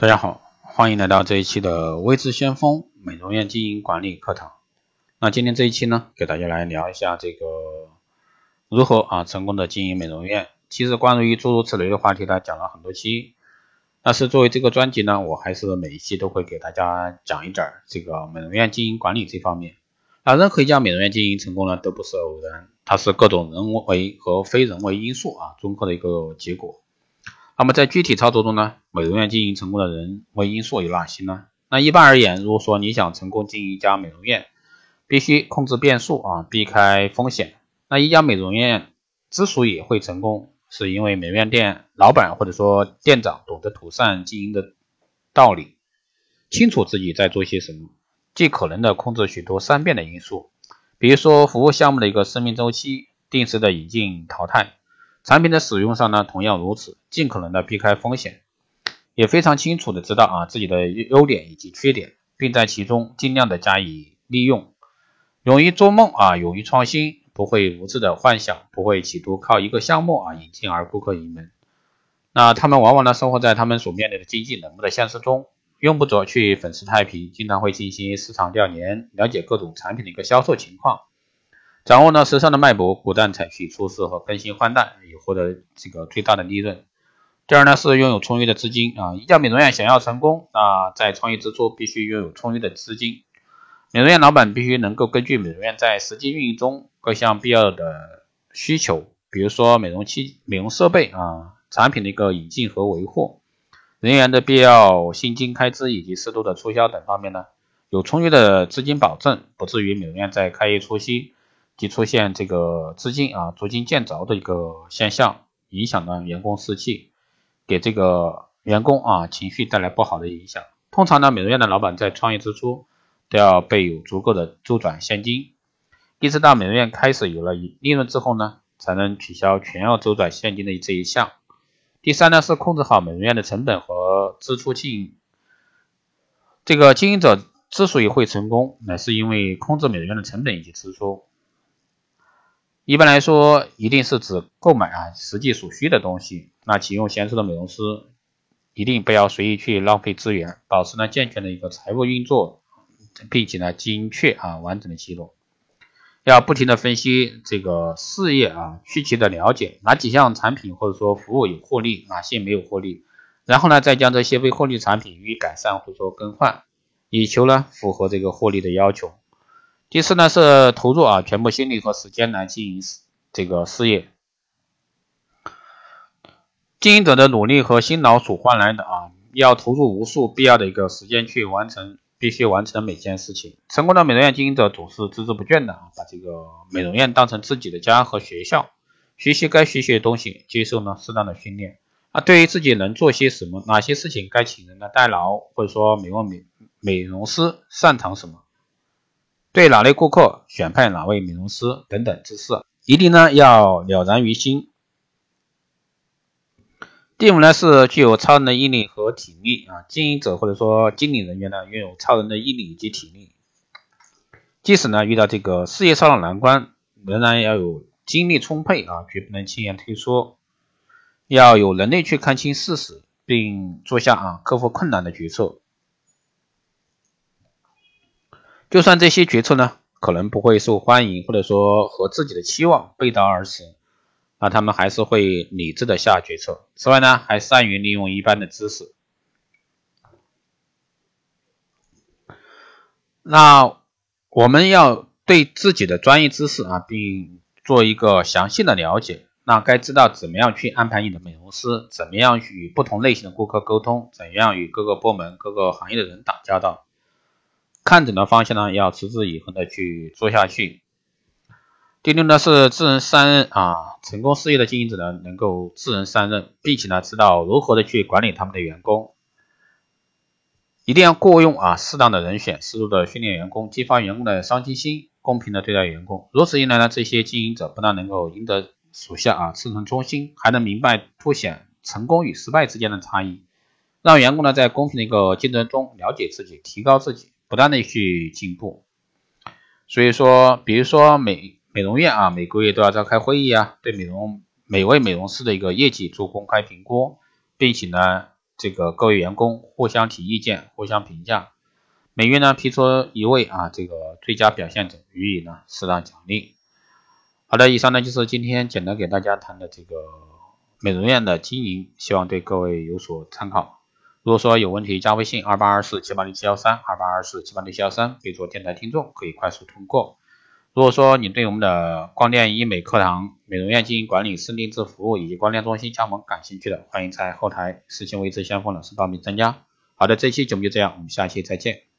大家好，欢迎来到这一期的微知先锋美容院经营管理课堂。那今天这一期呢，给大家来聊一下这个如何啊成功的经营美容院。其实关于诸如此类的话题呢，讲了很多期。但是作为这个专辑呢，我还是每一期都会给大家讲一点这个美容院经营管理这方面。那任何一家美容院经营成功呢，都不是偶然，它是各种人为和非人为因素啊综合的一个结果。那么在具体操作中呢，美容院经营成功的人为因素有哪些呢？那一般而言，如果说你想成功经营一家美容院，必须控制变数啊，避开风险。那一家美容院之所以会成功，是因为美容院店老板或者说店长懂得妥善经营的道理，清楚自己在做些什么，尽可能的控制许多善变的因素，比如说服务项目的一个生命周期，定时的引进淘汰。产品的使用上呢，同样如此，尽可能的避开风险，也非常清楚的知道啊自己的优点以及缺点，并在其中尽量的加以利用，勇于做梦啊，勇于创新，不会无知的幻想，不会企图靠一个项目啊引进而顾客盈门。那他们往往呢生活在他们所面临的经济冷漠的现实中，用不着去粉饰太平，经常会进行市场调研，了解各种产品的一个销售情况。掌握呢时尚的脉搏，果断采取措施和更新换代，以获得这个最大的利润。第二呢是拥有充裕的资金啊，一家美容院想要成功，那在创业之初必须拥有充裕的资金。美容院老板必须能够根据美容院在实际运营中各项必要的需求，比如说美容器、美容设备啊，产品的一个引进和维护，人员的必要薪金开支以及适度的促销等方面呢，有充裕的资金保证，不至于美容院在开业初期。即出现这个资金啊捉襟见肘的一个现象，影响了员工士气，给这个员工啊情绪带来不好的影响。通常呢，美容院的老板在创业之初都要备有足够的周转现金，一直到美容院开始有了利润之后呢，才能取消全要周转现金的这一项。第三呢，是控制好美容院的成本和支出性。这个经营者之所以会成功，乃是因为控制美容院的成本以及支出。一般来说，一定是指购买啊实际所需的东西。那启用娴熟的美容师，一定不要随意去浪费资源，保持呢健全的一个财务运作，并且呢精确啊完整的记录。要不停的分析这个事业啊需求的了解，哪几项产品或者说服务有获利，哪些没有获利，然后呢再将这些未获利产品予以改善或者说更换，以求呢符合这个获利的要求。第四呢是投入啊全部心力和时间来经营这个事业，经营者的努力和辛劳所换来的啊，要投入无数必要的一个时间去完成必须完成每件事情。成功的美容院经营者总是孜孜不倦的啊，把这个美容院当成自己的家和学校，学习该学习的东西，接受呢适当的训练啊。对于自己能做些什么，哪些事情该请人来代劳，或者说美容美美容师擅长什么。对哪类顾客选派哪位美容师等等之事，一定呢要了然于心。第五呢是具有超人的毅力和体力啊，经营者或者说经理人员呢拥有超人的毅力以及体力，即使呢遇到这个事业上的难关，仍然要有精力充沛啊，绝不能轻言退缩，要有能力去看清事实，并做下啊克服困难的决策。就算这些决策呢，可能不会受欢迎，或者说和自己的期望背道而驰，那他们还是会理智的下决策。此外呢，还善于利用一般的知识。那我们要对自己的专业知识啊，并做一个详细的了解。那该知道怎么样去安排你的美容师，怎么样与不同类型的顾客沟通，怎样与各个部门、各个行业的人打交道。看准的方向呢，要持之以恒的去做下去。第六呢是知人三任啊，成功事业的经营者呢，能够知人三任，并且呢知道如何的去管理他们的员工。一定要雇佣啊适当的人选，适度的训练员工，激发员工的上进心，公平的对待员工。如此一来呢，这些经营者不但能够赢得属下啊赤诚忠心，还能明白凸显成功与失败之间的差异，让员工呢在公平的一个竞争中了解自己，提高自己。不断的去进步，所以说，比如说美美容院啊，每个月都要召开会议啊，对美容每位美容师的一个业绩做公开评估，并且呢，这个各位员工互相提意见，互相评价，每月呢批出一位啊这个最佳表现者，予以呢适当奖励。好的，以上呢就是今天简单给大家谈的这个美容院的经营，希望对各位有所参考。如果说有问题，加微信二八二四七八零七幺三二八二四七八零七幺三，可以做电台听众，可以快速通过。如果说你对我们的光电医美课堂、美容院经营管理、私定制服务以及光电中心加盟感兴趣的，欢迎在后台私信位置先锋老师报名参加。好的，这期节目就这样，我们下期再见。